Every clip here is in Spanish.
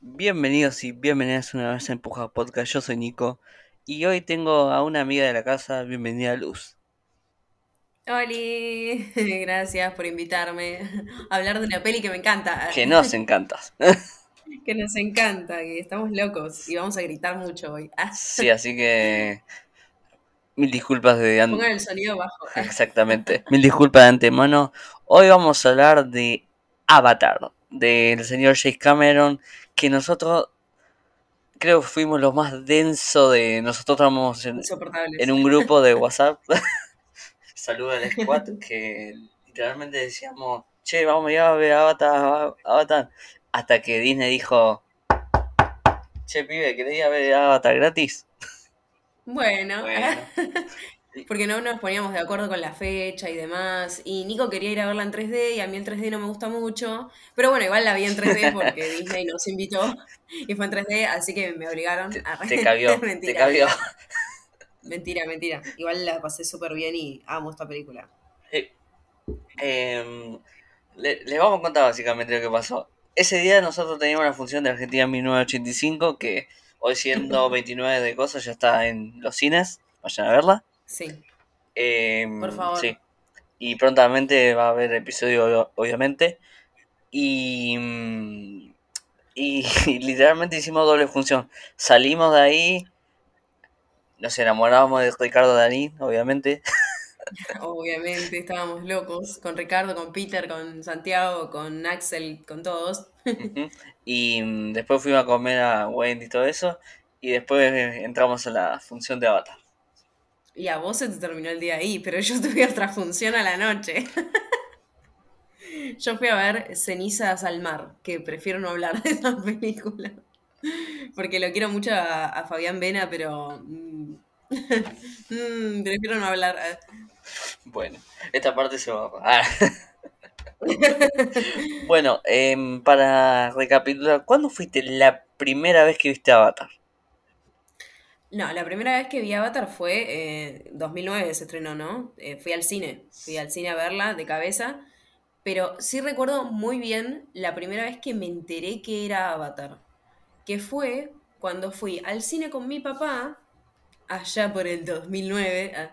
Bienvenidos y bienvenidas una vez a Empuja Podcast. Yo soy Nico y hoy tengo a una amiga de la casa. Bienvenida Luz. Oli, gracias por invitarme a hablar de una peli que me encanta. Que nos encanta. que nos encanta, que estamos locos y vamos a gritar mucho hoy. sí, así que mil disculpas de antemano. Pongan el sonido bajo. Exactamente. Mil disculpas de antemano. Hoy vamos a hablar de Avatar, del señor James Cameron, que nosotros creo que fuimos los más denso de nosotros estábamos en, en un grupo de WhatsApp. Saludos al squad que literalmente decíamos, che, vamos a ir a ver Avatar, Avatar. Hasta que Disney dijo, che, pibe, ¿querés ir a ver Avatar gratis? Bueno, porque no nos poníamos de acuerdo con la fecha y demás. Y Nico quería ir a verla en 3D y a mí el 3D no me gusta mucho. Pero bueno, igual la vi en 3D porque Disney nos invitó y fue en 3D, así que me obligaron a... Te, te cabió, te cabió. Mentira, mentira. Igual la pasé súper bien y amo esta película. Eh, les vamos a contar básicamente lo que pasó. Ese día nosotros teníamos la función de Argentina 1985 que hoy siendo 29 de cosas ya está en los cines. Vayan a verla. Sí. Em, Por favor. Sí. Y prontamente va a haber episodio, obviamente. Y, y, literalmente hicimos doble función. Salimos de ahí, nos enamoramos de Ricardo Darín, obviamente. Obviamente, estábamos locos con Ricardo, con Peter, con Santiago, con Axel, con todos. Y mm, después fuimos a comer a Wendy y todo eso. Y después entramos a la función de Avatar. Y a vos se te terminó el día ahí, pero yo tuve otra función a la noche. yo fui a ver Cenizas al Mar, que prefiero no hablar de esa película. Porque lo quiero mucho a, Fabián Vena, pero mm, mm, prefiero no hablar. Bueno, esta parte se va a... Bueno, em, para recapitular, ¿cuándo fuiste la primera vez que viste Avatar? No, la primera vez que vi Avatar fue en eh, 2009, se estrenó, ¿no? Eh, fui al cine, fui al cine a verla de cabeza, pero sí recuerdo muy bien la primera vez que me enteré que era Avatar, que fue cuando fui al cine con mi papá, allá por el 2009, ah,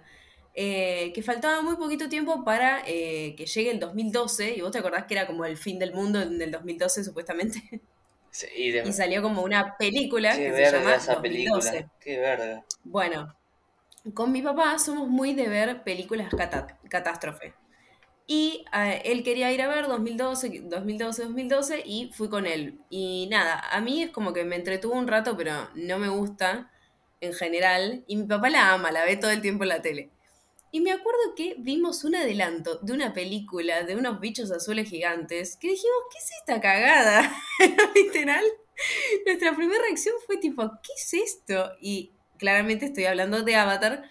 eh, que faltaba muy poquito tiempo para que llegue el 2012, y vos te acordás que era como el fin del mundo en el 2012 supuestamente. y, salió como una película que se llama esa 2012. Qué verde. Bueno, con mi papá somos muy de ver películas catástrofe. Y eh, él quería ir a ver 2012, 2012, 2012 y fui con él. Y nada, a mí es como que me entretuvo un rato, pero no me gusta en general. Y mi papá la ama, la ve todo el tiempo en la tele. Y me acuerdo que vimos un adelanto de una película de unos bichos azules gigantes que dijimos, ¿qué es esta cagada? Literal. Nuestra primera reacción fue tipo, ¿qué es esto? Y claramente estoy hablando de Avatar.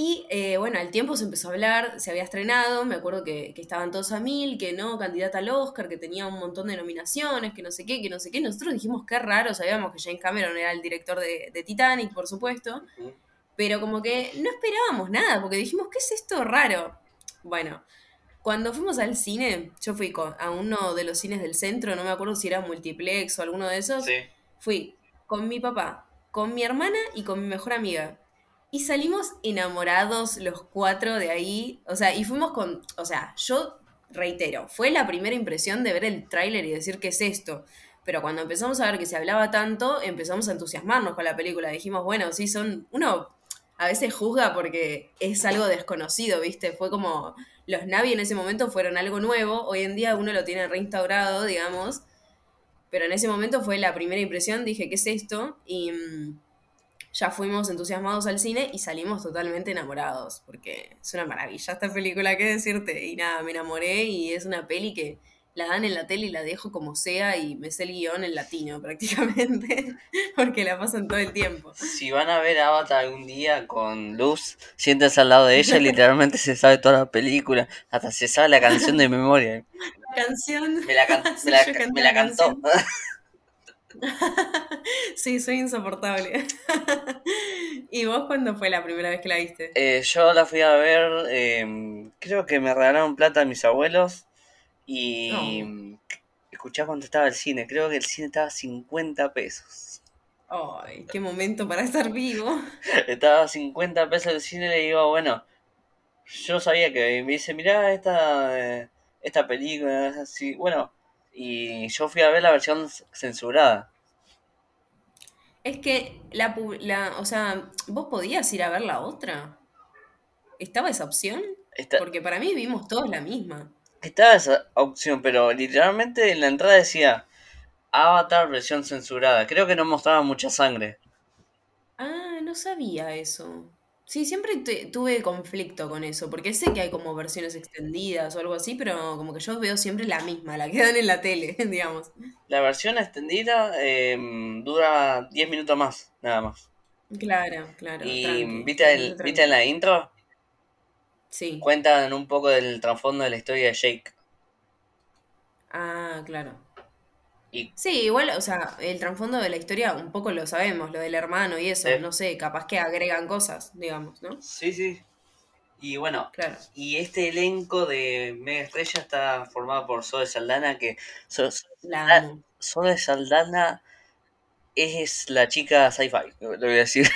Y eh, bueno, al tiempo se empezó a hablar, se había estrenado, me acuerdo que, estaban todos a mil, que no, candidata al Oscar, que tenía un montón de nominaciones, que no sé qué, que no sé qué. Nosotros dijimos, qué raro, sabíamos que James Cameron era el director de, de Titanic, por supuesto pero como que no esperábamos nada, porque dijimos, ¿qué es esto raro? Bueno, cuando fuimos al cine, yo fui a uno de los cines del centro, no me acuerdo si era multiplex o alguno de esos, fui con mi papá, con mi hermana y con mi mejor amiga. Y salimos enamorados los cuatro de ahí, o sea, y fuimos con, o sea, yo reitero, fue la primera impresión de ver el tráiler y decir qué es esto. Pero cuando empezamos a ver que se hablaba tanto, empezamos a entusiasmarnos con la película. Dijimos, bueno, sí, son. Uno a veces juzga porque es algo desconocido, ¿viste? Fue como los Navi en ese momento fueron algo nuevo, hoy en día uno lo tiene reinstaurado, digamos, pero en ese momento fue la primera impresión, dije, ¿qué es esto? Y mm, ya fuimos entusiasmados al cine y salimos totalmente enamorados, porque es una maravilla esta película, ¿qué decirte? Y nada, me enamoré y es una peli que la dan en la tele y la dejo como sea y me sé el guion en latino prácticamente, porque la pasan todo el tiempo. Si van a ver Avatar algún día con Luz, siéntense al lado de ella y literalmente se sabe toda la película, hasta se sabe la canción de memoria. canción. Me la, can- me la- me la la cantó. Sí, soy insoportable. ¿Y vos cuándo fue la primera vez que la viste? Eh, yo la fui a ver, eh, creo que me regalaron plata mis abuelos y Oh. escuchá cuánto estaba el cine, creo que el cine estaba a 50 pesos. Ay, qué momento para estar vivo. Estaba a 50 pesos el cine y le digo, bueno, yo sabía que me dice, mirá esta, eh, esta película, es así, bueno, y yo fui a ver la versión censurada. Es que la, o sea, vos podías ir a ver la otra. ¿Estaba esa opción? Porque para mí vimos todos la misma. estaba esa opción, pero literalmente en la entrada decía Avatar versión censurada. Creo que no mostraba mucha sangre. Ah, no sabía eso. Sí, siempre tuve conflicto con eso, porque sé que hay como versiones extendidas o algo así, pero como que yo veo siempre la misma, la que dan en la tele, digamos. La versión extendida eh, dura 10 minutos más, nada más. Claro, claro. Y tranqui, ¿viste, el, ¿viste en la intro? Sí. Cuentan un poco del trasfondo de la historia de Jake. Ah, claro. Y Sí, igual, o sea, el trasfondo de la historia un poco lo sabemos, lo del hermano y eso, Sí. no sé, capaz que agregan cosas, digamos, ¿no? sí, sí. Y bueno, Claro. y este elenco de Mega Estrella está formado por Zoe Saldana, que La amo. Zoe Saldana es la chica sci-fi, lo voy a decir.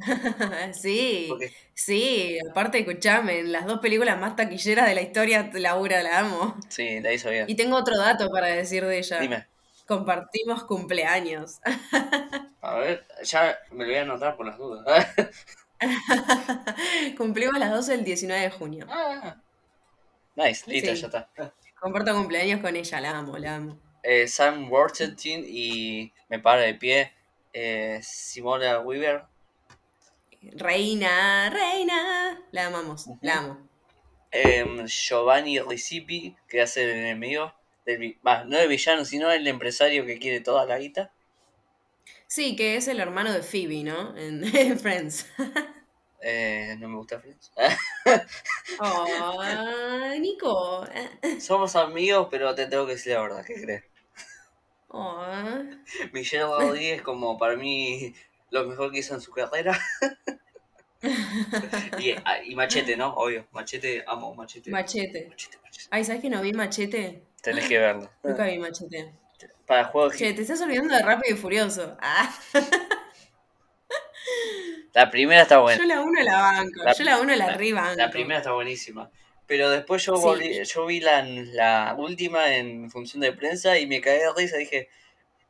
Sí, Porque sí, aparte, escuchame, en las dos películas más taquilleras de la historia, Laura la amo. sí, la hizo bien. Y tengo otro dato para decir de ella. Dime. Compartimos cumpleaños. A ver, ya me lo voy a anotar por las dudas. Cumplimos las 12 el 19 de junio. Ah, nice, listo, Sí. ya está. Comparto cumpleaños con ella, la amo, la amo. Eh, Sam Worthington y me para de pie eh, Simona Weaver. Reina, reina. La amamos, la amo. em, Giovanni Ricipi, que hace el enemigo. Del, bah, no el villano, sino el empresario que quiere toda la guita. Sí, que es el hermano de Phoebe, ¿no? En, en Friends. Eh, no me gusta Friends. Oh, Nico. Somos amigos, pero te tengo que decir la verdad, ¿qué crees? Oh. Michelle Rodríguez como para mí lo mejor que hizo en su carrera. y, ah, y Machete, ¿no? Obvio, Machete, amo Machete. Machete. Machete, Machete. Ay, ¿sabes que no vi Machete? Tenés que verlo. Nunca vi Machete. Para juegos Che, te estás olvidando de Rápido y Furioso. Ah, La primera está buena. yo la uno la banco. La- yo la uno la la- rebanco. La primera está buenísima. Pero después yo Sí. volví- yo vi la, la última en función de prensa y me caí de risa. Dije,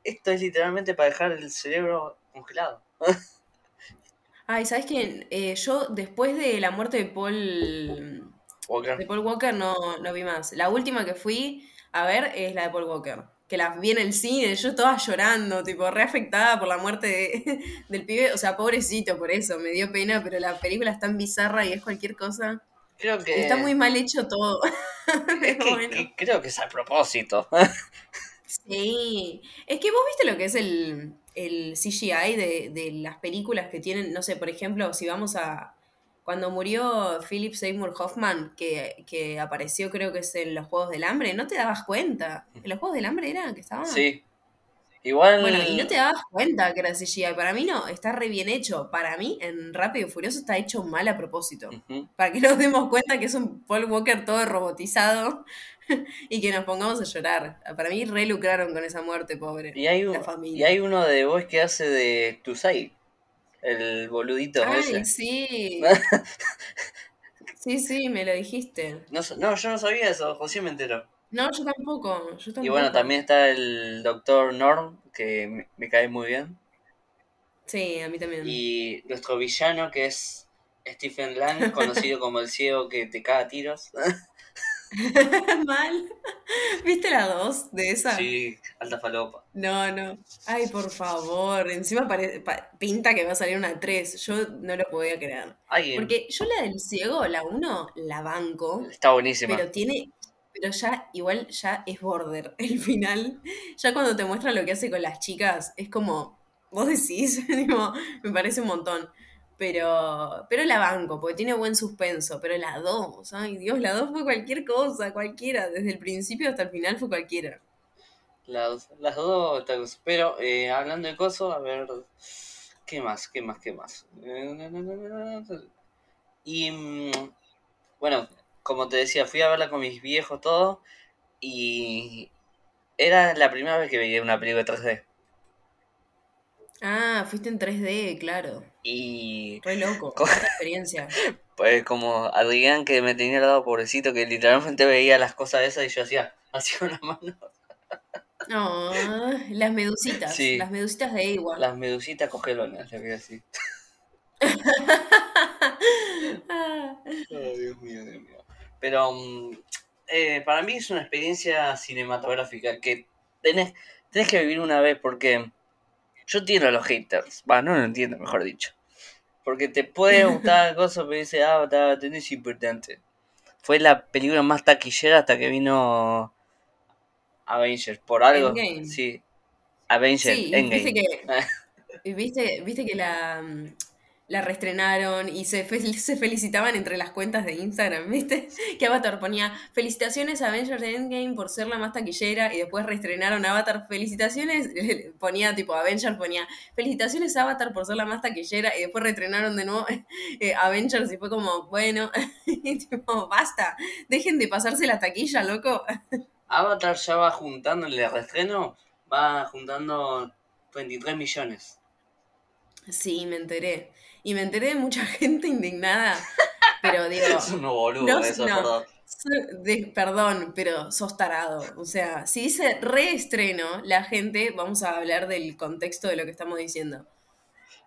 esto es literalmente para dejar el cerebro congelado. Ay, ¿sabes qué? Eh, yo después de la muerte de Paul, Walker. de Paul Walker no, no vi más. La última que fui a ver es la de Paul Walker. Que la vi en el cine, yo estaba llorando, tipo, re afectada por la muerte de- del pibe. O sea, pobrecito por eso, me dio pena, pero la película es tan bizarra y es cualquier cosa. Creo que. Está muy mal hecho todo. es Pero que- bueno. que creo que es a propósito. Sí, es que vos viste lo que es el, el CGI de, de las películas que tienen, no sé, por ejemplo, si vamos a... Cuando murió Philip Seymour Hoffman, que, que apareció creo que es en los Juegos del Hambre, no te dabas cuenta. ¿En los Juegos del Hambre era que estaba? Sí. Igual. Bueno, y no te dabas cuenta que era CGI. Para mí no, está re bien hecho. Para mí, en Rápido y Furioso está hecho mal a propósito. Para que nos demos cuenta que es un Paul Walker todo robotizado y que nos pongamos a llorar. Para mí re lucraron con esa muerte, pobre. Y hay, un- La y familia. hay uno de vos que hace de Tusai. El boludito Ay, ese. sí. Sí, sí, me lo dijiste. No, no, yo no sabía eso, José me enteró. No, yo tampoco, yo tampoco. Y bueno, también está el doctor Norm, que me, me cae muy bien. Sí, a mí también. Y nuestro villano, que es Stephen Lang, conocido como el ciego que te caga a tiros. Mal. ¿Viste la dos de esa? Sí, alta falopa. No, no. Ay, por favor. Encima pare- pa- pinta que va a salir una 3. Yo no lo podía creer. Ay, Porque yo la del ciego, la 1, la banco. está buenísima. Pero tiene. Pero ya, igual ya es border. El final. Ya cuando te muestra lo que hace con las chicas, es como. Vos decís, digo, me parece un montón. Pero, pero la banco, porque tiene buen suspenso. Pero la 2, ay Dios, la 2 fue cualquier cosa, cualquiera. Desde el principio hasta el final fue cualquiera. Las, las dos, pero eh, hablando de cosas, a ver, ¿qué más? ¿Qué más? ¿Qué más? Y mm, bueno, como te decía, fui a verla con mis viejos todo y era la primera vez que veía una película de 3D. Ah, fuiste en 3D, claro. Y... Re loco, cuánta experiencia. Pues como Adrián que me tenía al lado pobrecito que literalmente veía las cosas esas y yo hacía, hacía una mano. No, las medusitas, las medusitas de igual. Las medusitas cogelonas, le voy a decir. Dios mío, Dios mío. Pero mm, eh, para mí es una experiencia cinematográfica que tenés, tenés que vivir una vez porque yo entiendo a los haters. Va, no lo entiendo, mejor dicho. Porque te puede gustar cosas, pero dice, ah, tenés importante. Fue la película más taquillera hasta que vino Avengers. Por algo. Sí. Avengers, sí, Viste que, viste, viste que la, mm, la reestrenaron y se, se felicitaban entre las cuentas de Instagram, ¿viste? Que Avatar ponía felicitaciones a Avengers Endgame por ser la más taquillera y después reestrenaron Avatar, felicitaciones, ponía tipo Avengers, ponía felicitaciones a Avatar por ser la más taquillera y después reestrenaron de nuevo eh, Avengers y fue como, bueno, tipo, basta, dejen de pasarse la taquilla, loco. Avatar ya va juntando el reestreno, va juntando 23 millones. Sí, me enteré. Y me enteré de mucha gente indignada. Pero digo. es un boludo eso, perdón. perdón, pero sos tarado. O sea, si dice reestreno, la gente, vamos a hablar del contexto de lo que estamos diciendo.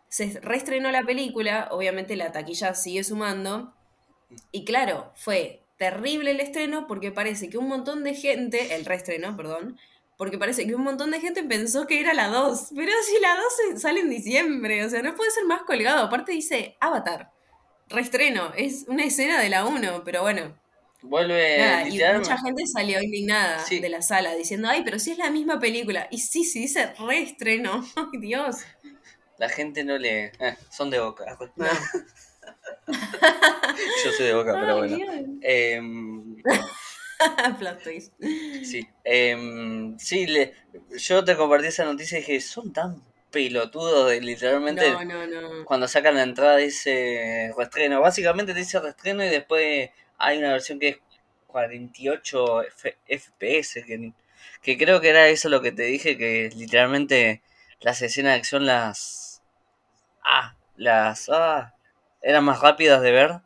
Se reestrenó la película, obviamente la taquilla sigue sumando. Y claro, fue terrible el estreno porque parece que un montón de gente, el reestreno, perdón, porque parece que un montón de gente pensó que era la 2. Pero si la 2 sale en diciembre, o sea, no puede ser más colgado. Aparte dice Avatar, reestreno, es una escena de la 1, pero bueno. Vuelve y mucha gente salió indignada de la sala diciendo, ay, pero si es la misma película. Y sí, sí dice reestreno. Ay, Dios. La gente no le... Eh, son de boca. Yo soy de boca, pero bueno. Eh, Sí, eh, sí le, yo te compartí esa noticia y dije, son tan pelotudos de literalmente no, no, no. cuando sacan la entrada dice reestreno. Básicamente dice reestreno y después hay una versión que es 48 FPS, que, que creo que era eso lo que te dije, que literalmente las escenas de acción las... Ah, las... Ah, eran más rápidas de ver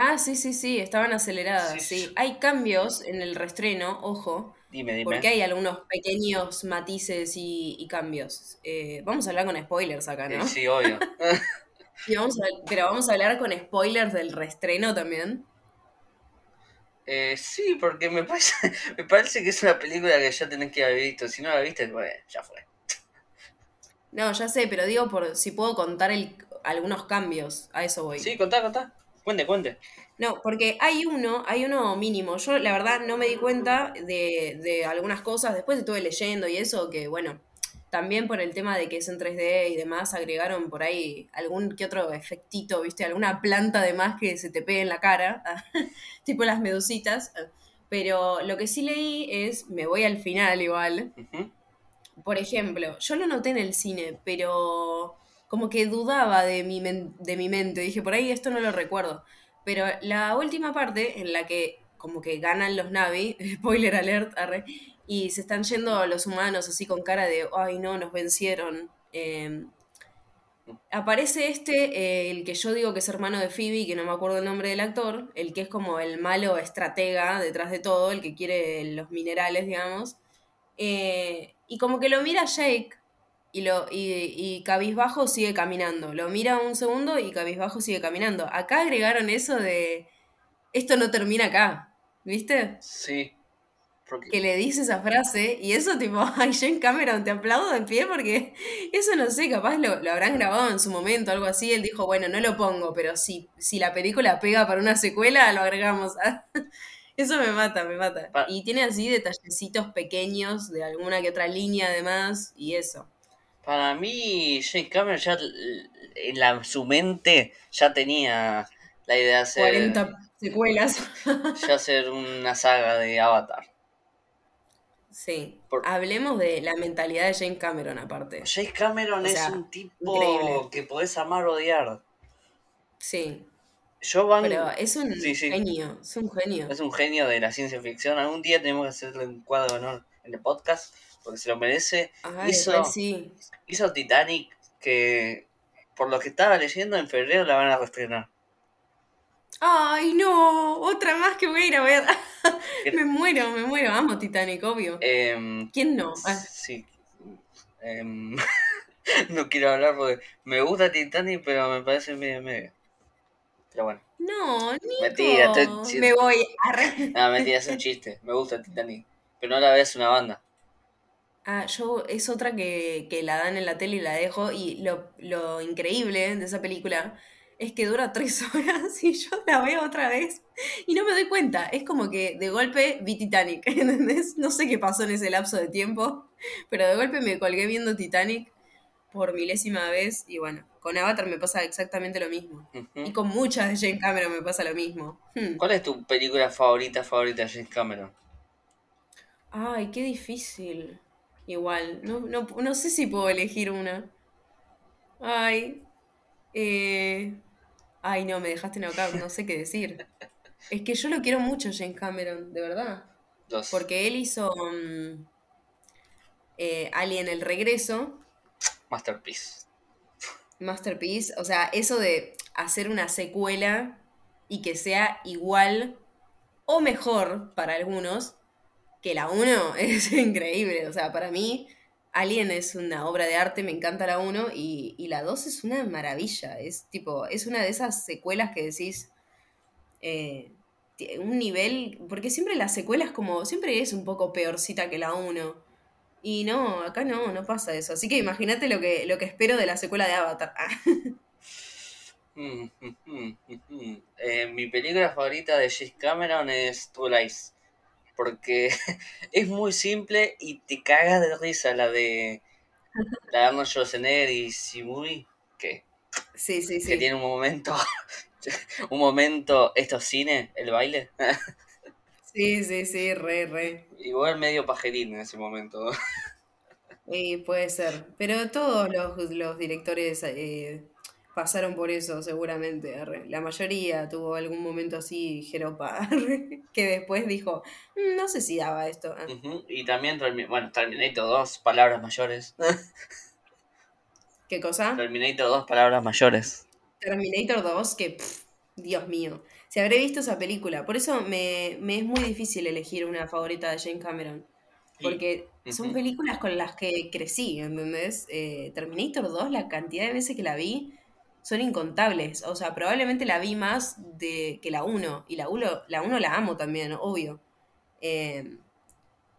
Ah, sí, sí, sí, estaban aceleradas, sí. Hay cambios en el restreno, ojo. Dime, dime. Porque hay algunos pequeños matices y, cambios. Eh, vamos a hablar con spoilers acá, ¿no? sí, obvio. pero vamos a hablar con spoilers del restreno también. Eh, sí, porque me parece, me parece que es una película que ya tenés que haber visto. Si no la viste, bueno, ya fue. No, ya sé, pero digo por si puedo contar algunos cambios. A eso voy. Sí, contá, contá. Cuente, cuente. No, porque hay uno, hay uno mínimo. Yo la verdad no me di cuenta de, de algunas cosas. Después estuve leyendo y eso, que bueno, también por el tema de que es en 3D y demás, agregaron por ahí algún que otro efectito, ¿viste? Alguna planta de más que se te pegue en la cara, tipo las medusitas. Pero lo que sí leí es, me voy al final igual. Por ejemplo, yo lo noté en el cine, pero como que dudaba de mi, de mi mente. Dije, por ahí esto no lo recuerdo. Pero la última parte en la que como que ganan los Navi, spoiler alert, arre, y se están yendo los humanos así con cara de, ay no, nos vencieron. Em, aparece este, eh, el que yo digo que es hermano de Phoebe, que no me acuerdo el nombre del actor, el que es como el malo estratega detrás de todo, el que quiere los minerales, digamos. Eh, y como que lo mira Jake y, lo, y, y cabizbajo sigue caminando. Lo mira un segundo y cabizbajo sigue caminando. Acá agregaron eso de, esto no termina acá, ¿viste? Sí. Que le dice esa frase y eso tipo, ay, Jane Cameron, te aplaudo en pie porque eso no sé, capaz lo, lo, habrán grabado en su momento, algo así. Él dijo, bueno, no lo pongo, pero si, si la película pega para una secuela, lo agregamos. Eso me mata, me mata. Y tiene así detallecitos pequeños de alguna que otra línea además y eso. Para mí, James Cameron ya en la, su mente ya tenía la idea de hacer, 40 secuelas. ya hacer una saga de Avatar. Sí. Por- Hablemos de la mentalidad de James Cameron aparte. James Cameron O es un tipo increíble. que podés amar o odiar. Sí. Yo van, Pero es un Sí, sí. genio, es un genio. es un genio de la ciencia ficción. Algún día tenemos que hacerle un cuadro de honor en el podcast porque se lo merece. Hizo- re sí. Hizo Titanic que por lo que estaba leyendo en febrero la van a reestrenar. Ay, no, otra más que voy a ir a ver. Me muero, me muero. Amo Titanic, obvio. Em, ¿Quién no? Ah, Sí. Em, no quiero hablar porque me gusta Titanic, pero me parece medio medio. Pero bueno. no, Nico. Mentira, estoy diciendo- Me voy. Arre. No, mentira, es un chiste. Me gusta Titanic. Pero no la veas una banda. Ah, yo es otra que, que la dan en la tele y la dejo. Y lo, lo increíble de esa película es que dura tres horas y yo la veo otra vez y no me doy cuenta. Es como que de golpe vi Titanic, ¿entendés? No sé qué pasó en ese lapso de tiempo, pero de golpe me colgué viendo Titanic por milésima vez y bueno, con Avatar me pasa exactamente lo mismo. Y con muchas de Jane Cameron me pasa lo mismo. Hmm. ¿Cuál es tu película favorita, favorita de James Cameron? Ay, qué difícil. Igual, no, no, no sé si puedo elegir una. Ay, eh... Ay, no, me dejaste knockout, no sé qué decir. Es que yo lo quiero mucho, James Cameron, de verdad. Dos. Porque él hizo mm, eh, Alien el regreso, Masterpiece. Masterpiece. O sea, eso de hacer una secuela y que sea igual o mejor para algunos que la 1 es increíble. O sea, para mí, Alien es una obra de arte, me encanta la 1 y, la 2 es una maravilla. Es tipo, es una de esas secuelas que decís. eh, un nivel. Porque siempre las secuelas, como. Siempre es un poco peorcita que la 1. Y no, acá no, no pasa eso. Así que imagínate lo que, lo que espero de la secuela de Avatar. Mm, mm, mm. Eh, mi película favorita de James Cameron es True Lies. Porque es muy simple y te cagas de risa la de la de Arnold Schwarzenegger y Simui. Que, sí, sí, que sí. tiene un momento. un momento. Esto es cine, el baile. Sí, sí, sí, re, re. Igual medio pajerín en ese momento. Y puede ser. Pero todos los, los directores eh, pasaron por eso, seguramente. arre. La mayoría tuvo algún momento así, jeropa, arre, que después dijo, "Mm, no sé si daba esto. Ah, Y también, bueno, Terminator 2, palabras mayores. ¿Qué cosa? Terminator 2, palabras mayores. Terminator 2, que, pff, Dios mío. Si habré visto esa película. Por eso me, me es muy difícil elegir una favorita de James Cameron. Porque son películas con las que crecí, ¿entendés? Eh, Terminator 2, la cantidad de veces que la vi son incontables. O sea, probablemente la vi más de, que la 1. Y la 1 la, uno la amo también, obvio. Eh,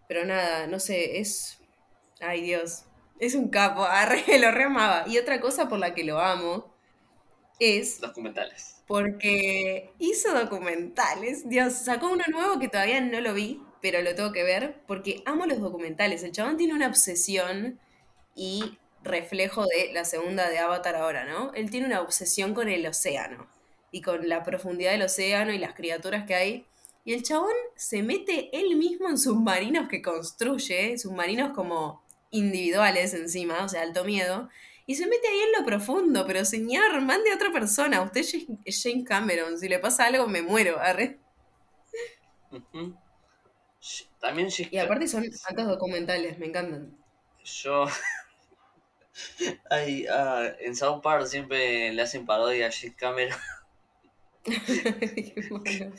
pero nada, no sé, es... Ay Dios, es un capo, arre, lo re amaba. Y otra cosa por la que lo amo es Documentales. porque hizo documentales. Dios, sacó uno nuevo que todavía no lo vi, pero lo tengo que ver porque amo los documentales. El chabón tiene una obsesión y reflejo de la segunda de Avatar ahora, ¿no? Él tiene una obsesión con el océano y con la profundidad del océano y las criaturas que hay. Y el chabón se mete él mismo en submarinos que construye, submarinos como individuales encima, o sea, alto miedo. Y se mete ahí en lo profundo, pero señor, mande a otra persona. Usted es Jane- Cameron. Si le pasa algo, me muero. arre. También James Y aparte son tantos documentales, me encantan. Yo. Ay, ah, en South Park siempre le hacen parodia a James Cameron. Bueno.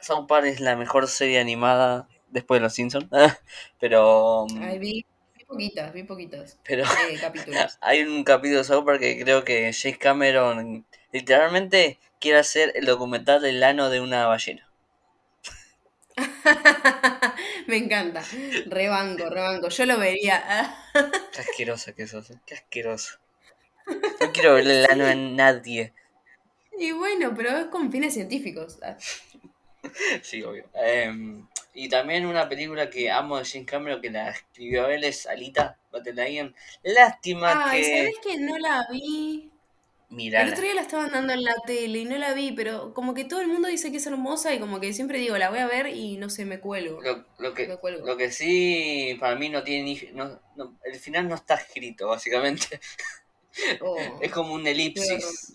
South Park es la mejor serie animada después de Los Simpsons. pero. Ay, vi, vi poquitas, vi poquitos Pero eh, capítulos. hay un capítulo de South Park que creo que James Cameron literalmente quiere hacer el documental del ano de una ballena. me encanta. Rebanco, rebanco. Yo lo vería. Qué asquerosa que sos, eh, qué asqueroso. No quiero verle el ano a nadie. Y bueno, pero es con fines científicos. Ah, Sí, obvio. Em, Y también una película que amo de James Cameron que la escribió él es Alita Battle Lástima Ay, que. ¿sabes que no la vi? El Mírala. otro día la estaban dando en la tele y no la vi, pero como que todo el mundo dice que es hermosa y como que siempre digo, la voy a ver y no sé, me cuelgo. Lo, lo que, cuelgo. lo que sí, para mí no tiene ni- no, no- el final no está escrito, básicamente. Oh, Es como un elipsis.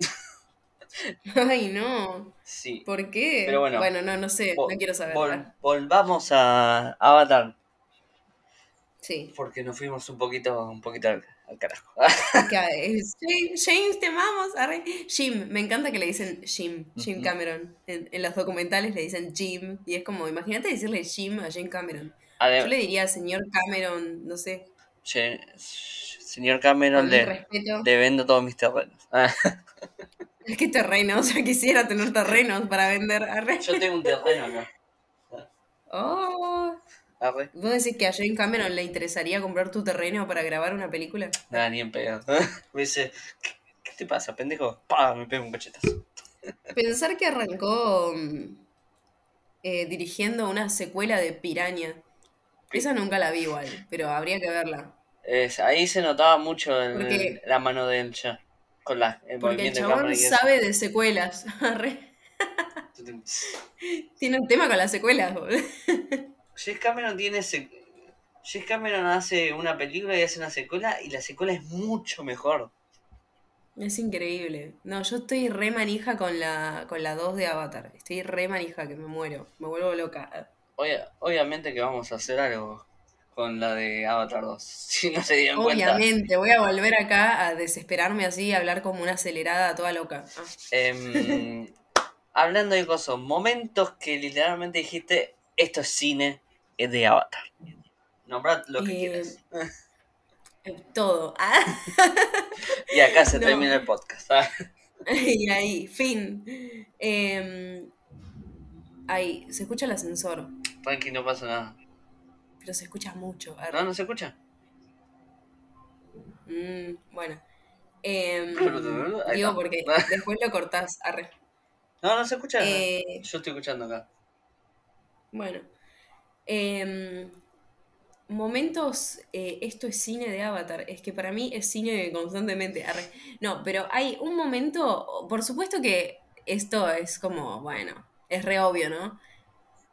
Ay, no. Sí. ¿Por qué? Pero bueno, no, no sé, no quiero saber. vol- volvamos a Avatar, Sí. porque nos fuimos un poquito, un poquito al carajo. Es- James, James, te amamos. arre. Jim, me encanta que le dicen Jim, Jim. Cameron. En, en los documentales le dicen Jim. Y es como, imagínate decirle Jim a Jim Cameron. Ade- Yo le diría señor Cameron, no sé, che, señor Cameron, le, le vendo todos mis terrenos. Ah, Es que terrenos, ya quisiera tener terrenos para vender. arre. yo tengo un terreno acá. Oh, Arre. ¿Vos decís que a Jane Cameron le interesaría comprar tu terreno para grabar una película? Nada, ni en pedo. Me dice, ¿qué, qué te pasa, pendejo? Pa, me pego un cachetazo. Pensar que arrancó mm, eh, dirigiendo una secuela de Piraña. Esa nunca la vi igual, pero habría que verla. Es- ahí se notaba mucho Porque- la mano de él ya. Con la, el Porque el de chabón sabe de secuelas. Tiene un tema con las secuelas, boludo. James Cameron tiene ese. James Cameron hace una película y hace una secuela y la secuela es mucho mejor. Es increíble. No, yo estoy re manija con la, con la 2 de Avatar. Estoy re manija que me muero. Me vuelvo loca. Obvia- obviamente que vamos a hacer algo con la de Avatar 2. Si no se dieron cuenta. Obviamente, voy a volver acá a desesperarme así, a hablar como una acelerada toda loca. Ah. Hablando de cosas, momentos que literalmente dijiste, esto es cine de Avatar. Nombrad lo que Eh, quieras. Eh, Todo. Ah. Y acá se no. termina el podcast. Ah. Y ahí, fin. Eh, ahí, se escucha el ascensor, Tranqui, no pasa nada. pero se escucha mucho. ¿No? ¿No se escucha? Mm, bueno. Ahí digo porque después lo cortás. Arre. No, no se escucha. Eh, Yo estoy escuchando acá. bueno. Em, momentos, eh, esto es cine de Avatar. Es que para mí es cine constantemente. Arre. No, pero hay un momento, por supuesto que esto es como, bueno, es re obvio, ¿no?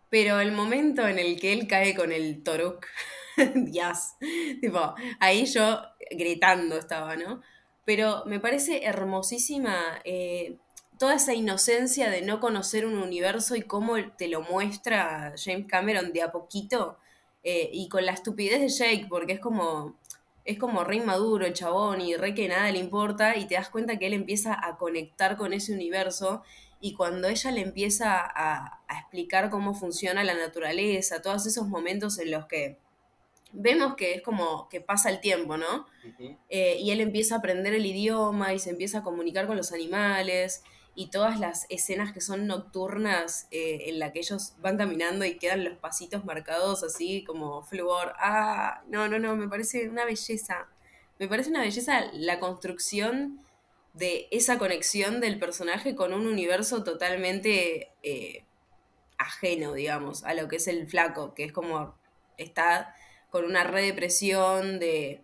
Pero el momento en el que él cae con el Toruk, Dios, tipo, ahí yo gritando estaba, ¿no? Pero me parece hermosísima eh, toda esa inocencia de no conocer un universo y cómo te lo muestra James Cameron de a poquito eh, y con la estupidez de Jake, porque es como, es como re inmaduro el chabón y re que nada le importa y te das cuenta que él empieza a conectar con ese universo y cuando ella le empieza a, a explicar cómo funciona la naturaleza, todos esos momentos en los que vemos que es como que pasa el tiempo, ¿no? Eh, y él empieza a aprender el idioma y se empieza a comunicar con los animales y todas las escenas que son nocturnas eh, en la que ellos van caminando y quedan los pasitos marcados así como flúor. Ah, no, no, no, me parece una belleza. Me parece una belleza la construcción de esa conexión del personaje con un universo totalmente eh, ajeno, digamos, a lo que es el flaco, que es como está con una red de presión de,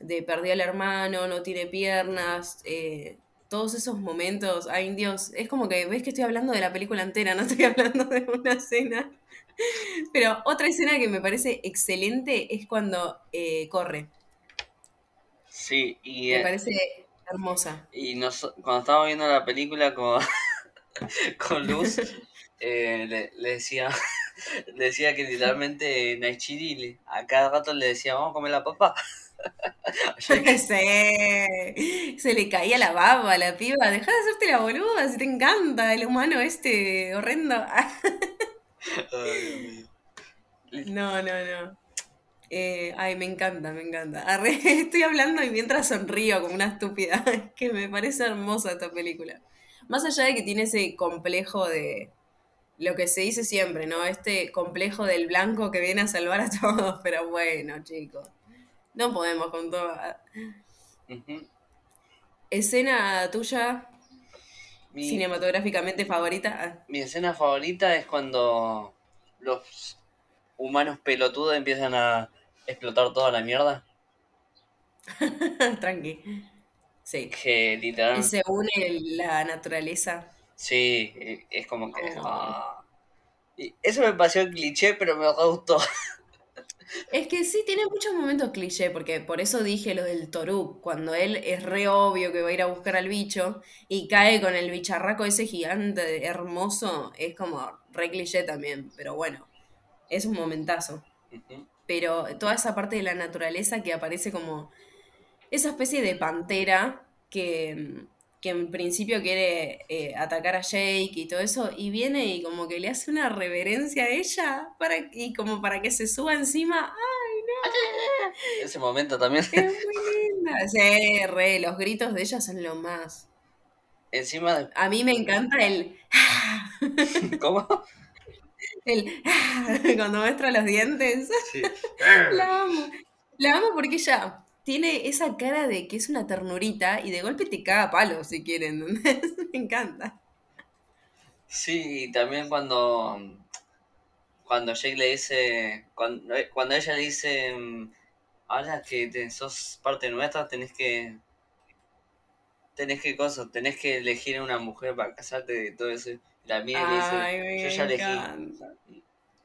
de perdió al hermano, no tiene piernas, eh, todos esos momentos, ay Dios, es como que ves que estoy hablando de la película entera, no estoy hablando de una escena. Pero otra escena que me parece excelente es cuando eh, corre, Sí, y, me eh, parece hermosa. y nos- cuando estábamos viendo la película con, con Luz, eh, le, le decía le decía que literalmente Naichiri a cada rato le decía, vamos a comer la papa. Sí, se le caía la baba a la piba. Deja de hacerte la boluda si te encanta el humano este horrendo. Ay, Dios mío. No, no, no. Eh, ay, me encanta, me encanta. Arre, estoy hablando y mientras sonrío como una estúpida. Es que me parece hermosa esta película. Más allá de que tiene ese complejo de lo que se dice siempre, ¿no? Este complejo del blanco que viene a salvar a todos. Pero bueno, chicos. No podemos con todo. Escena tuya Mi, cinematográficamente favorita. Mi escena favorita es cuando los humanos pelotudos empiezan a explotar toda la mierda. Tranqui. Sí. Que literal. Y se une la naturaleza. Sí, es como que. Oh. ah. Eso me pareció cliché, pero me gustó. Es que sí, tiene muchos momentos cliché, porque por eso dije lo del Toruk, cuando él es re obvio que va a ir a buscar al bicho y cae con el bicharraco ese gigante hermoso, es como re cliché también, pero bueno, es un momentazo. Pero toda esa parte de la naturaleza que aparece como esa especie de pantera que, que en principio quiere eh, atacar a Jake y todo eso, y viene y como que le hace una reverencia a ella para, y como para que se suba encima. ¡Ay, no! Ese momento también. Es muy linda. Sí, re, los gritos de ella son lo más. Encima de. A mí me encanta el... ¿Cómo? el cuando muestra los dientes. Sí. La amo. La amo porque ella tiene esa cara de que es una ternurita y de golpe te caga a palos si quieren. ¿entendés? Me encanta. Sí, y también cuando. Cuando Jake le dice. Cuando, cuando ella le dice. mm, Ahora que te- sos parte nuestra, tenés que. Tenés que cosas, tenés que elegir una mujer para casarte de todo eso. Y La mía le dice, yo ya elegí.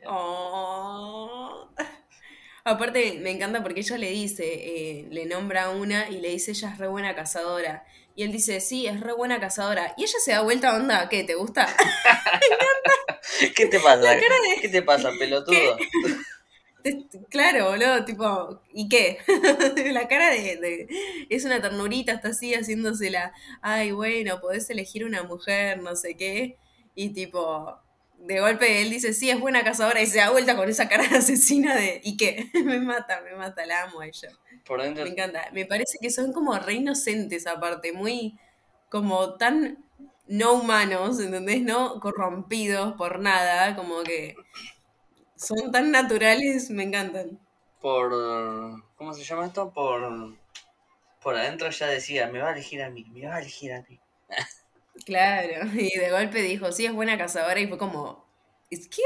Oh. Aparte, me encanta porque ella le dice, eh, le nombra a una y le dice, ella es re buena cazadora. Y él dice, sí, es re buena cazadora. Y ella se da vuelta, onda, ¿qué? ¿Te gusta? ¿Qué te pasa? de- ¿Qué te pasa, pelotudo? Claro, boludo, tipo, ¿y qué? La cara de, de- Es una ternurita, está así haciéndosela. Ay, bueno, podés elegir una mujer, no sé qué. Y tipo, de golpe él dice, sí, es buena cazadora y se da vuelta con esa cara de asesina de, ¿y qué? me mata, me mata, la amo a ella. Por dentro, Me encanta. Me parece que son como re inocentes aparte, muy como tan no humanos, ¿entendés? No corrompidos por nada, como que son tan naturales, me encantan. por. ¿Cómo se llama esto? Por. Por adentro ya decía, me va a elegir a mí, me va a elegir a mí. Claro, y de golpe dijo, sí, es buena cazadora y fue como, excuse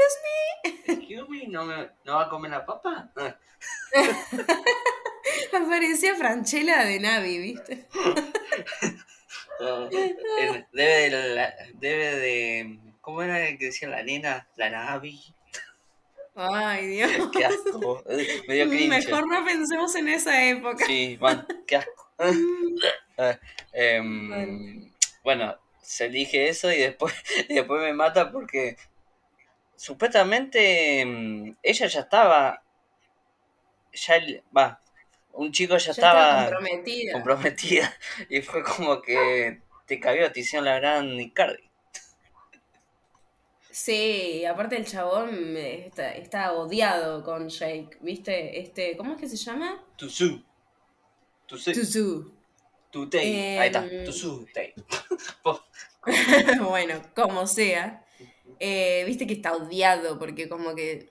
Excuse me, ¿no, me, ¿no va a comer la papa? Ah, me, parecía Franchella de Navi, ¿viste? eh, debe de. la- debe de. ¿Cómo era el que decía la nena? La Navi. Ay, Dios. Qué asco. eh, Me dio. Mejor no pensemos en esa época. Sí, man, qué asco. Ah, em, bueno, se elige eso y después, y después me mata porque supuestamente em, ella ya estaba, ya el- va, un chico ya, Ya estaba comprometida. comprometida y fue como que te cabió, te hicieron la gran Icardi. Sí, aparte el chabón está, está odiado con Jake, ¿viste? Este, ¿cómo es que se llama? Tusu. Tusu. Tuzu. Tutei. Ahí está. Em, Tusu. Tei. bueno, como sea. Eh, Viste que está odiado porque como que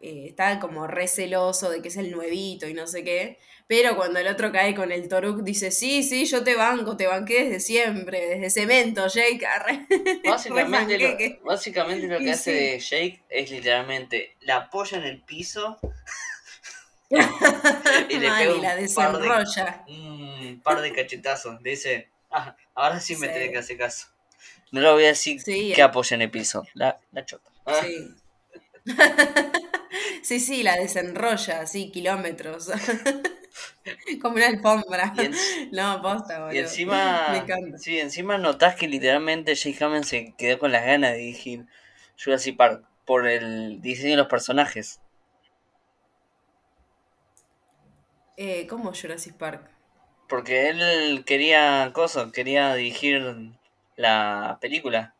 eh, está como re celoso de que es el nuevito y no sé qué. Pero cuando el otro cae con el Toruk dice, sí, sí, yo te banco, te banqué desde siempre, desde cemento, Jake. arre". Básicamente lo, básicamente lo que Y hace sí. Jake es literalmente la apoya en el piso y le Mal, pega y la un par de, desenrolla. Un par de cachetazos. Dice, ah, ahora sí me Sí. tenés que hacer caso. No le voy a decir Sí, que apoya en el piso, la, la chota. Ah, Sí. sí, sí, la desenrolla así, kilómetros. Como una alfombra. En- No, posta, boludo. y encima, Me encanta. sí, encima notás que literalmente Jake Hammond se quedó con las ganas de dirigir Jurassic Park por el diseño de los personajes. Eh, ¿Cómo Jurassic Park? Porque él quería cosas, quería dirigir la película.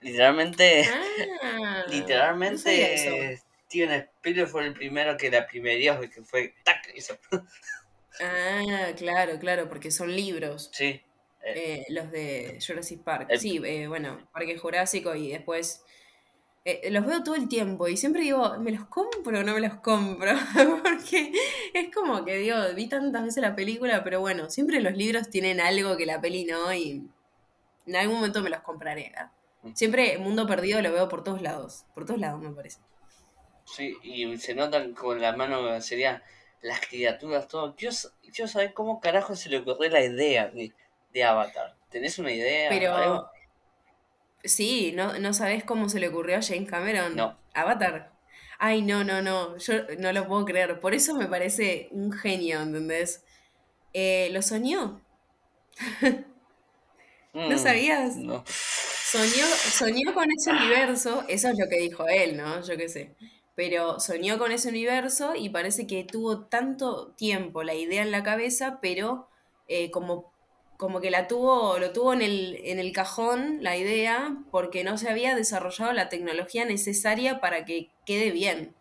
Literalmente, Ah, no literalmente Steven Spielberg fue el primero que la primerió y que fue tac hizo. Ah, claro, claro, porque son libros. Sí. eh, los de Jurassic Park. El- Sí, eh, bueno, Parque Jurásico y después... eh, los veo todo el tiempo y siempre digo, ¿me los compro o no me los compro? Porque es como que digo, vi tantas veces la película, pero bueno, siempre los libros tienen algo que la peli no y en algún momento me los compraré. ¿verdad? Mm. Siempre Mundo Perdido lo veo por todos lados, por todos lados me parece. Sí, y se notan con la mano, sería las criaturas, todo. Quiero, quiero saber cómo carajo se le ocurrió la idea de, de Avatar. ¿Tenés una idea? Pero algo? Sí, ¿no, ¿no sabés cómo se le ocurrió a James Cameron? No. Avatar. Ay, no, no, no, yo no lo puedo creer. Por eso me parece un genio, ¿entendés? Eh, ¿Lo soñó? ¿No Mm, sabías? no. Soñó, soñó con ese universo, eso es lo que dijo él, ¿no? Yo qué sé. Pero soñó con ese universo y parece que tuvo tanto tiempo la idea en la cabeza, pero eh, como, como que la tuvo, lo tuvo en el, en el cajón, la idea, porque no se había desarrollado la tecnología necesaria para que quede bien.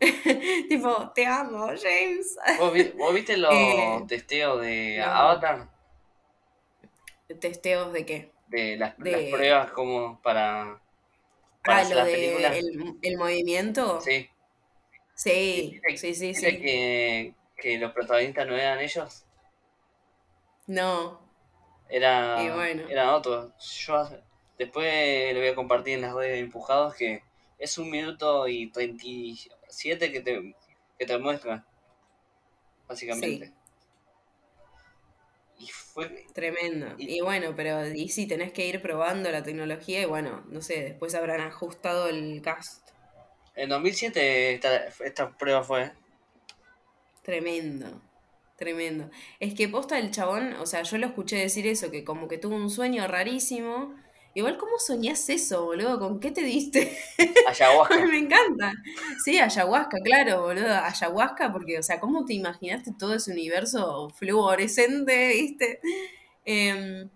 Tipo, te amo, James. ¿Vos, vi- vos viste los Eh, testeos de no. Avatar? ¿Testeos de qué? De las, pruebas como para, para ah, lo las de películas. el, el movimiento. Sí. Sí, ¿Viste, sí, sí, viste sí. que, que los protagonistas no eran ellos? No, y Era, bueno, eran otros. Yo después lo voy a compartir en las redes de Empujados que es un minuto y 37 que te, que te muestra, básicamente. sí, Y fue... tremendo. Y Y bueno, pero y sí, tenés que ir probando la tecnología y bueno, no sé, después habrán ajustado el cast. en 2007 esta, esta prueba fue... Tremendo, tremendo. Es que posta el chabón, o sea, yo lo escuché decir eso, que como que tuvo un sueño rarísimo. Igual, ¿cómo soñás eso, boludo? ¿Con qué te diste? Ayahuasca. Me encanta. Sí, ayahuasca, claro, boludo. Ayahuasca, porque, o sea, ¿cómo te imaginaste todo ese universo fluorescente, viste? Em,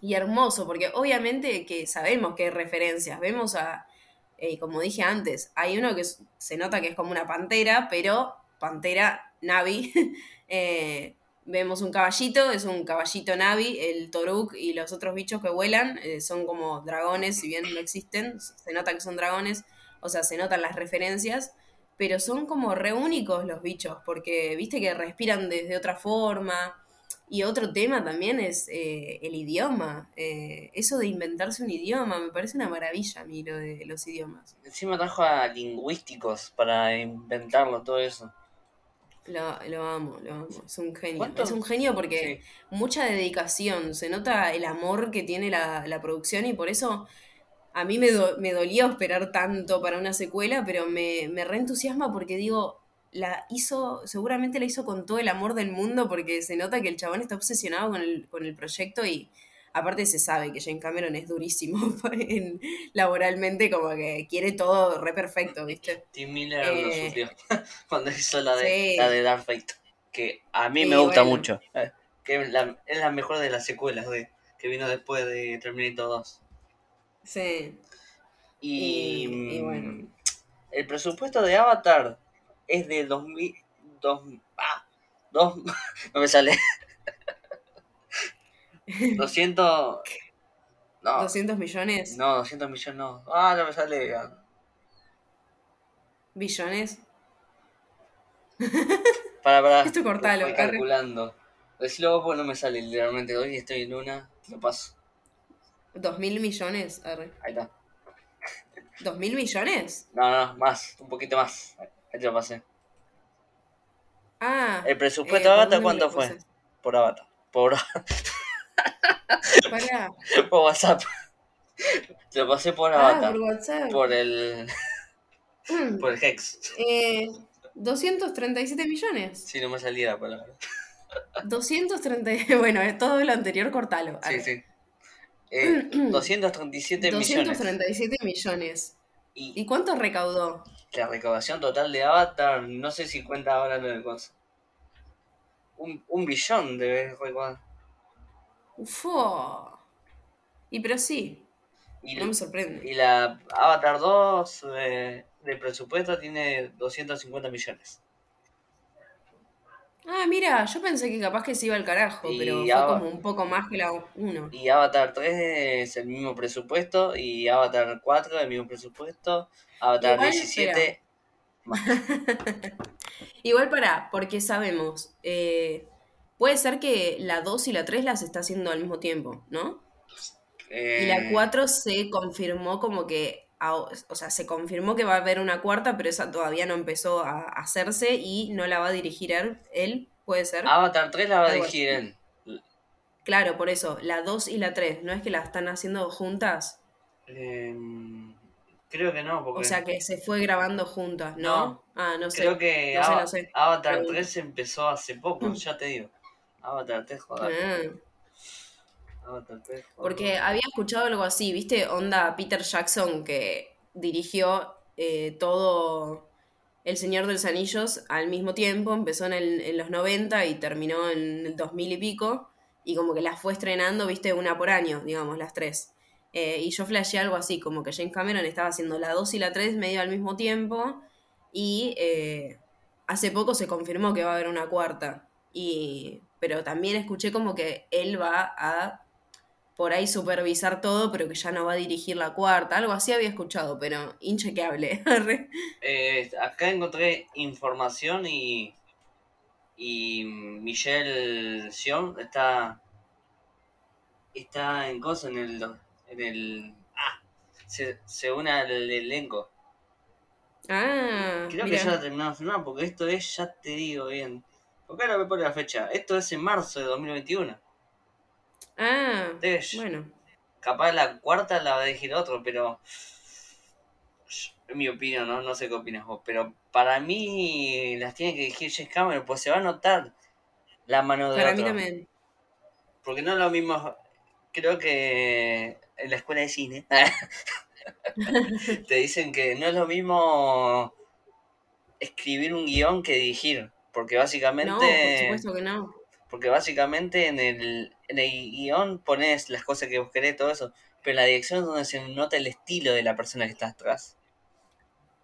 y hermoso, porque obviamente que sabemos que hay referencias. Vemos a, eh, como dije antes, hay uno que se nota que es como una pantera, pero pantera Navi. Eh, vemos un caballito, es un caballito Navi, el Toruk y los otros bichos que vuelan eh, son como dragones, si bien no existen, se nota que son dragones, o sea, se notan las referencias, pero son como re únicos los bichos, porque viste que respiran desde otra forma. Y otro tema también es eh, el idioma. Eh, eso de inventarse un idioma, me parece una maravilla a mí lo de los idiomas. Encima trajo a lingüísticos para inventarlo, todo eso. Lo, lo amo, lo amo. Es un genio. ¿Cuánto? Es un genio porque Sí. mucha dedicación. Se nota el amor que tiene la, la producción y por eso a mí me, do- me dolía esperar tanto para una secuela, pero me, me reentusiasma porque digo, la hizo, seguramente la hizo con todo el amor del mundo porque se nota que el chabón está obsesionado con el, con el proyecto y aparte se sabe que James Cameron es durísimo en- laboralmente, como que quiere todo re perfecto, ¿viste? Tim Miller lo Eh, sufrió cuando hizo la de, la sí, de Dark Fate. Que a mí me gusta bueno, mucho. eh, Que es la, es la mejor de las secuelas de, que vino después de Terminator 2. sí. Y Y, y bueno, mm, el presupuesto de Avatar es de 2000. Dos, ah, dos, no me sale. 200. No, 200 millones, no, 200 millones no. Ah, no me sale. billones. Para, para, Esto lo cortalo, estoy calculando. Decirlo vos porque no me sale literalmente. Hoy estoy en una, lo paso. ¿Dos mil millones? Arre. Ahí está. ¿Dos mil millones? No, no, más, un poquito más. Ahí te lo pasé. Ah, El eh, presupuesto de ¿por Avatar, ¿cuánto fue? Por Avatar. Por, Pará. por WhatsApp. Te lo pasé por Ah, Avatar. por WhatsApp. Por el. Mm, Por el Hex. eh, 237 millones. Si no me salía la palabra. 230. Bueno, eh, todo lo anterior cortalo. Sí, sí. Eh, 237 millones. 237 millones. Y ¿Y cuánto recaudó? la recaudación total de Avatar, no sé si cuenta ahora lo de cosas. Un, un billón debe recaudar. Ufo. Y pero sí, Y, no me sorprende. y la Avatar 2 eh, de presupuesto tiene 250 millones. Ah, mira, yo pensé que capaz que se iba al carajo, pero Y, fue Ava- como un poco más que la 1. y Avatar 3 es el mismo presupuesto. Y Avatar 4 el mismo presupuesto. Avatar Igual, 17 Igual para, porque sabemos, eh, puede ser que la 2 y la 3 las está haciendo al mismo tiempo, ¿no? Y la eh, 4 se confirmó como que o sea, se confirmó que va a haber una cuarta, pero esa todavía no empezó a hacerse y no la va a dirigir él, él puede ser. Avatar 3 la va a dirigir él. Claro, por eso, la 2 y la 3, ¿no es que la están haciendo juntas? Em, creo que no, porque... O sea, que se fue grabando juntas, ¿no? ah, no sé. Creo que Avatar 3 empezó hace poco, ya te digo. Avatar 3, joder. Ah. Avatar 3, Porque había escuchado algo así, ¿viste? Onda Peter Jackson que dirigió eh, todo El Señor de los Anillos al mismo tiempo, empezó en, en los 90 y terminó en el 2000 y pico y como que las fue estrenando, viste, una por año, digamos, las tres. Eh, y yo flashé algo así, como que James Cameron estaba haciendo la 2 y la 3 medio al mismo tiempo y eh, hace poco se confirmó que va a haber una cuarta. Y, pero también escuché como que él va a por ahí supervisar todo, pero que ya no va a dirigir la cuarta. Algo así había escuchado, pero inchequeable. eh, acá encontré información y y Michelle Sion está está en cosa en el en el ah, se, se une al elenco ah creo que ya la terminamos de filmar porque esto es ya te digo bien porque ahora me pone la fecha. Esto es en marzo de 2021 ah bueno. capaz la cuarta la va a dirigir otro pero en mi opinión, ¿no? No sé qué opinas vos, pero para mí las tiene que dirigir James Cameron, pues se va a notar la mano de Para mí también. Porque no es lo mismo, creo que en la escuela de cine te dicen que no es lo mismo escribir un guion que dirigir, porque básicamente... No, por supuesto que no. Porque básicamente en el, en el guion pones las cosas que vos querés, todo eso, pero en la dirección es donde se nota el estilo de la persona que está atrás.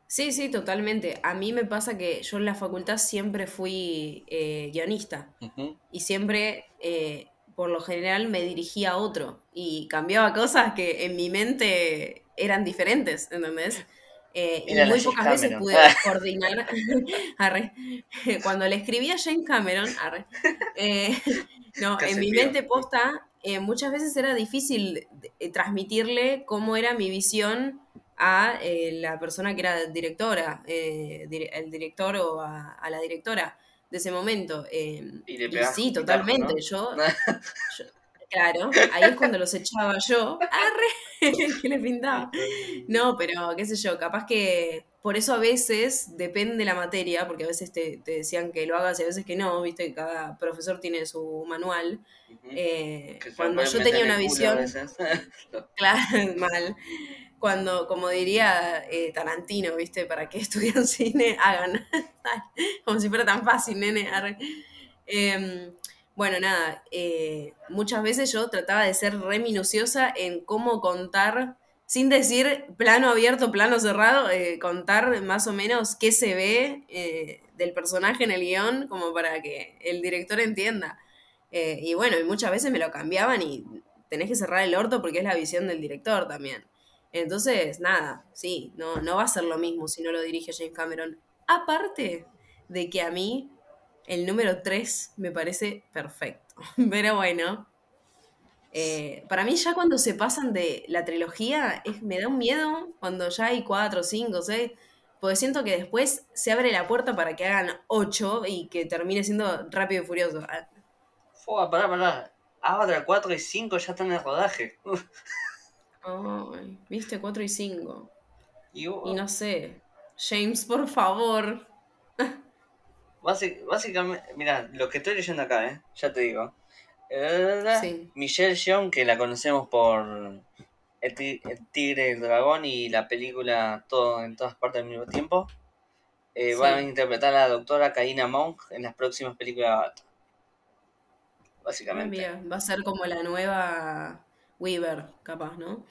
Sí, sí, totalmente. A mí me pasa que yo en la facultad siempre fui eh, guionista y siempre, eh, por lo general, me dirigía a otro y cambiaba cosas que en mi mente eran diferentes, ¿entendés? Eh, y muy pocas veces pude coordinar. Cuando le escribí a Jane Cameron, no, en mi mente posta, muchas veces era difícil transmitirle cómo era mi visión a eh, la persona que era directora, eh, el director o a, la directora de ese momento. Eh, y, sí, totalmente. Yo, claro, ahí es cuando los echaba yo. ¡Arre! que le pintaba. No, pero qué sé yo, capaz que por eso a veces depende la materia, porque a veces te, decían que lo hagas y a veces que no, viste que cada profesor tiene su manual. cuando yo tenía una visión, claro, mal cuando, como diría eh, Tarantino, ¿viste? Para que estudian cine, hagan. como si fuera tan fácil, nene. Em, bueno, nada, eh, muchas veces yo trataba de ser re minuciosa en cómo contar, sin decir plano abierto, plano cerrado, eh, contar más o menos qué se ve del personaje en el guion, como para que el director entienda. y bueno, y muchas veces me lo cambiaban y tenés que cerrar el orto porque es la visión del director también. Entonces, nada, sí, no, no va a ser lo mismo si no lo dirige James Cameron. Aparte de que a mí el número 3 me parece perfecto. Pero bueno, eh, para mí ya cuando se pasan de la trilogía es, me da un miedo cuando ya hay 4, 5, 6, porque siento que después se abre la puerta para que hagan 8 y que termine siendo rápido y furioso. Fua, pará, pará. Avatar 4 y 5 ya están en el rodaje. Ay, viste 4 y 5. Y, no sé. James, por favor. Básicamente, mira, lo que estoy leyendo acá, ¿eh? ya te digo. Eh, Michelle Young, que la conocemos por el, Tigre y el Dragón y la película todo en todas partes al mismo tiempo, eh, va a interpretar a la doctora Kaina Monk en las próximas películas de Básicamente. va a ser como la nueva Weaver, capaz, ¿no?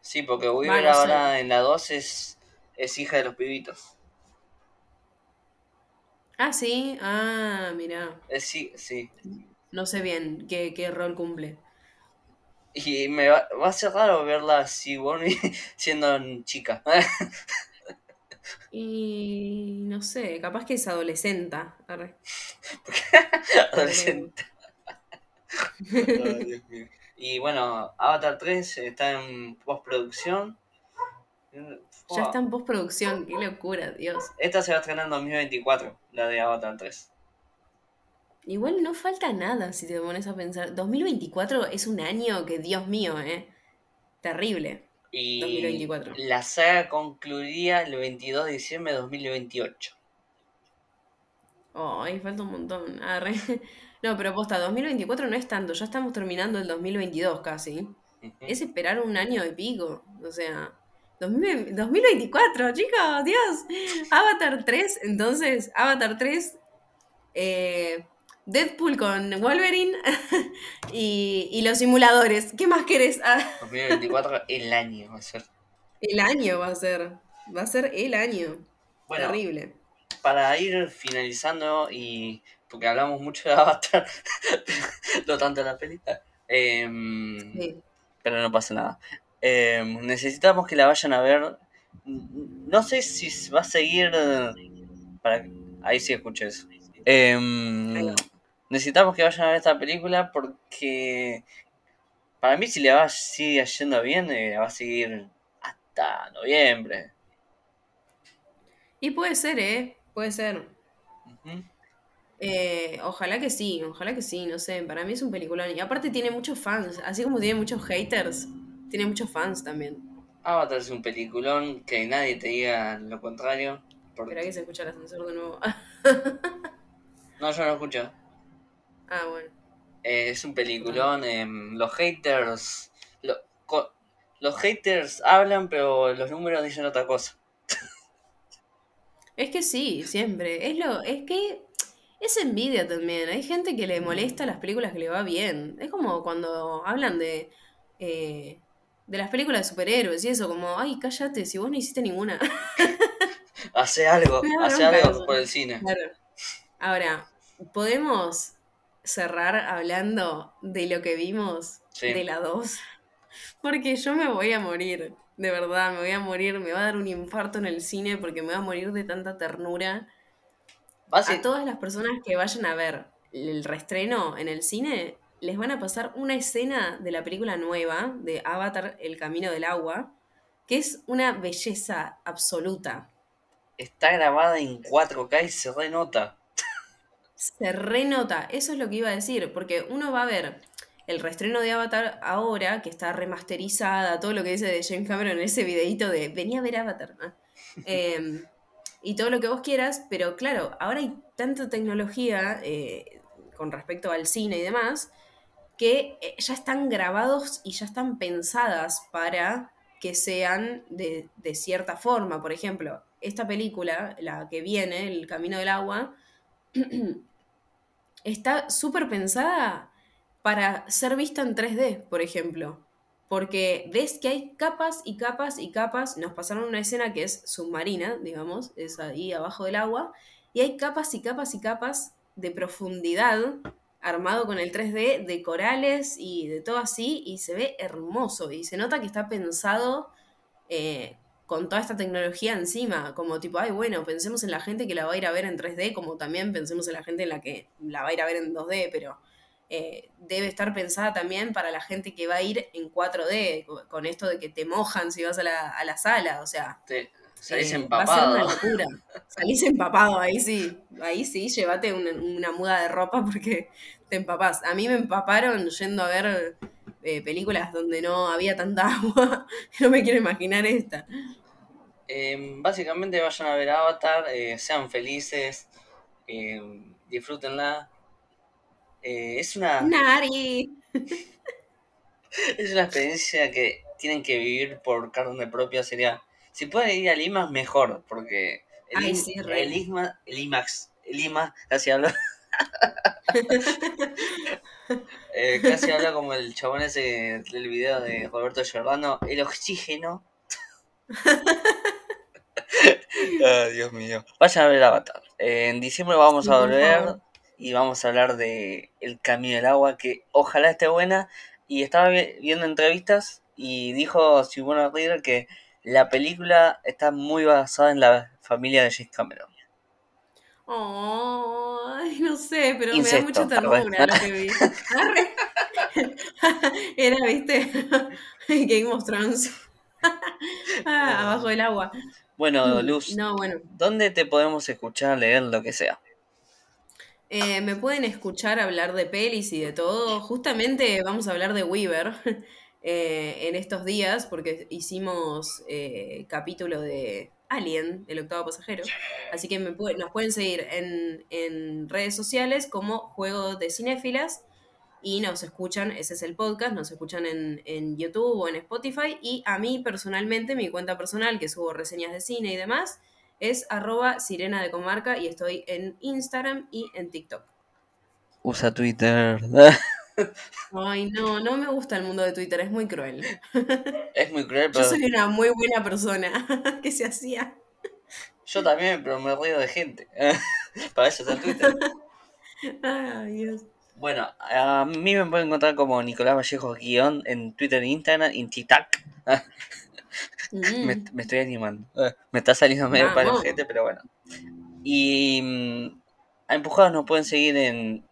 Sí, porque Weaver ahora en la 2 es, es hija de los pibitos. Ah, sí, ah, mira. Eh, sí, sí. No sé bien qué, qué rol cumple. Y me va, va, a ser raro verla así, bueno, siendo chica. y no sé, capaz que es adolescente. adolescente. Dios mío. Y bueno, Avatar 3 está en postproducción. Ya está en postproducción, qué locura, Dios. Esta se va a estrenar en 2024, la de Avatar 3. Igual no falta nada si te pones a pensar. 2024 es un año que, Dios mío, ¿eh? Terrible. Y 2024. la saga concluiría el 22 de diciembre de 2028. Oh, ahí falta un montón. Arre. No, pero posta, 2024 no es tanto, ya estamos terminando el 2022 casi. Ujú. Es esperar un año de pico. O sea, 2000 2024, chicos, Dios. Avatar 3, entonces, Avatar 3, eh, Deadpool con Wolverine y, y los simuladores. ¿Qué más querés? Ah, 2024, el año va a ser. el año va a ser. Va a ser el año. Bueno, Terrible. para ir finalizando y porque hablamos mucho de Avatar, no tanto de la película, em, Sí. pero no pasa nada. Em, necesitamos que la vayan a ver. No sé si va a seguir. Para... Ahí sí escuché eso. Em, necesitamos que vayan a ver esta película porque para mí si le va sigue yendo bien, eh, va a seguir hasta noviembre. Y puede ser, ¿eh? Puede ser. Eh, ojalá que sí, ojalá que sí, no sé, para mí es un peliculón. Y aparte tiene muchos fans, así como tiene muchos haters, tiene muchos fans también. Avatar es un peliculón que nadie te diga lo contrario. porque- Espera que se escucha el ascensor de nuevo. No, yo no lo escucho. ah, bueno. Eh, es un peliculón. em, los haters. lo- co- los haters hablan, pero los números dicen otra cosa. Es que sí, siempre. Es lo, es que es envidia también. Hay gente que le molesta las películas que le va bien. Es como cuando hablan de, eh, de las películas de superhéroes y eso, como, ay, cállate, si vos no hiciste ninguna. Hace algo, hace algo eso. por el cine. Claro. Ahora, ¿podemos cerrar hablando de lo que vimos Sí. de la 2? Porque yo me voy a morir, de verdad, me voy a morir, me va a dar un infarto en el cine porque me voy a morir de tanta ternura. Basi- A todas las personas que vayan a ver el reestreno en el cine, les van a pasar una escena de la película nueva de Avatar, El Camino del Agua, que es una belleza absoluta. Está grabada en 4K y se renota. Se renota, eso es lo que iba a decir, porque uno va a ver el reestreno de Avatar ahora, que está remasterizada, todo lo que dice de James Cameron en ese videito de venía a ver Avatar. ¿no? Eh, y todo lo que vos quieras, pero claro, ahora hay tanta tecnología eh, con respecto al cine y demás, que eh, ya están grabados y ya están pensadas para que sean de, de cierta forma. Por ejemplo, esta película, la que viene, El Camino del Agua, está súper pensada para ser vista en 3D, por ejemplo. Porque ves que hay capas y capas y capas. Nos pasaron una escena que es submarina, digamos, es ahí abajo del agua. Y hay capas y capas y capas de profundidad armado con el 3D de corales y de todo así. Y se ve hermoso. Y se nota que está pensado eh, con toda esta tecnología encima, como tipo, ay, bueno, pensemos en la gente que la va a ir a ver en 3D, como también pensemos en la gente en la que la va a ir a ver en 2D, pero eh, debe estar pensada también para la gente que va a ir en 4D, co- con esto de que te mojan si vas a la, a la sala, o sea, salís eh, va a ser una empapado. locura. Salís empapado, ahí sí, ahí sí, llévate una, una muda de ropa porque te empapás. A mí me empaparon yendo a ver eh, películas donde no había tanta agua, no me quiero imaginar esta. Em, básicamente vayan a ver Avatar, eh, sean felices, em, disfrútenla. Es una Nari. es una experiencia que tienen que vivir por carne propia. Sería, si pueden ir a Lima, mejor, porque el, Ay, sí, el IMA, el IMAX, el IMA casi habla. Eh, casi habla como el chabón ese del video de Roberto Giordano, el oxígeno. Ay, Dios mío. Vayan a ver Avatar. Eh, en diciembre vamos a volver y vamos a hablar de El Camino del Agua, que ojalá esté buena. Y estaba vi- viendo entrevistas y dijo Simona Reader que la película está muy basada en la familia de James Cameron. Ay, no sé, pero Incesto, me da mucha ternura lo que vi. Era, viste, Game of Thrones. Ah, abajo del agua. Bueno, Luz, No, bueno. ¿dónde te podemos escuchar, leer, lo que sea? Eh, me pueden escuchar hablar de pelis y de todo. Justamente vamos a hablar de Weaver eh, en estos días porque hicimos eh, capítulo de Alien, el octavo pasajero. Así que me puede- nos pueden seguir en, en redes sociales como Juego de Cinéfilas y nos escuchan, ese es el podcast, nos escuchan en, en YouTube o en Spotify. Y a mí personalmente, mi cuenta personal, que subo reseñas de cine y demás, es arroba sirena de comarca y estoy en Instagram y en TikTok. Usa Twitter. Ay, no, no me gusta el mundo de Twitter, es muy cruel. es muy cruel, Yo pero soy una muy buena persona que se hacía. yo también, pero me río de gente. Para eso está Twitter. Ay, Dios. Bueno, a mí me pueden encontrar como Nicolás Vallejo guion en Twitter e Instagram en TikTok. Mm, Me, me estoy animando. Me está saliendo medio para Vamos. gente, pero bueno. Y mm, a Empujados nos pueden seguir en,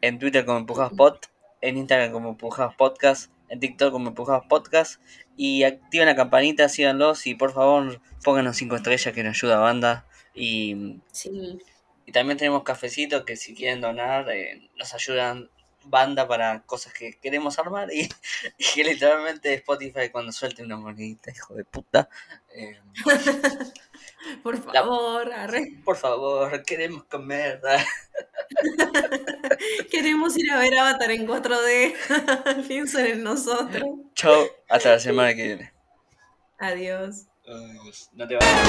en Twitter como Empujados Pod, en Instagram como Empujados Podcast, en TikTok como Empujados Podcast. Y activen la campanita, síganlos y por favor pónganos 5 estrellas que nos ayuda a banda. Y, sí. y también tenemos cafecitos que si quieren donar eh, nos ayudan banda para cosas que queremos armar y, y que literalmente Spotify cuando suelte una monedita, hijo de puta. eh, Por La- favor, arre. Por favor, queremos comer. Queremos ir a ver Avatar en 4D. Piensen en nosotros. Chao, hasta la semana que viene. Adiós. No te vayas.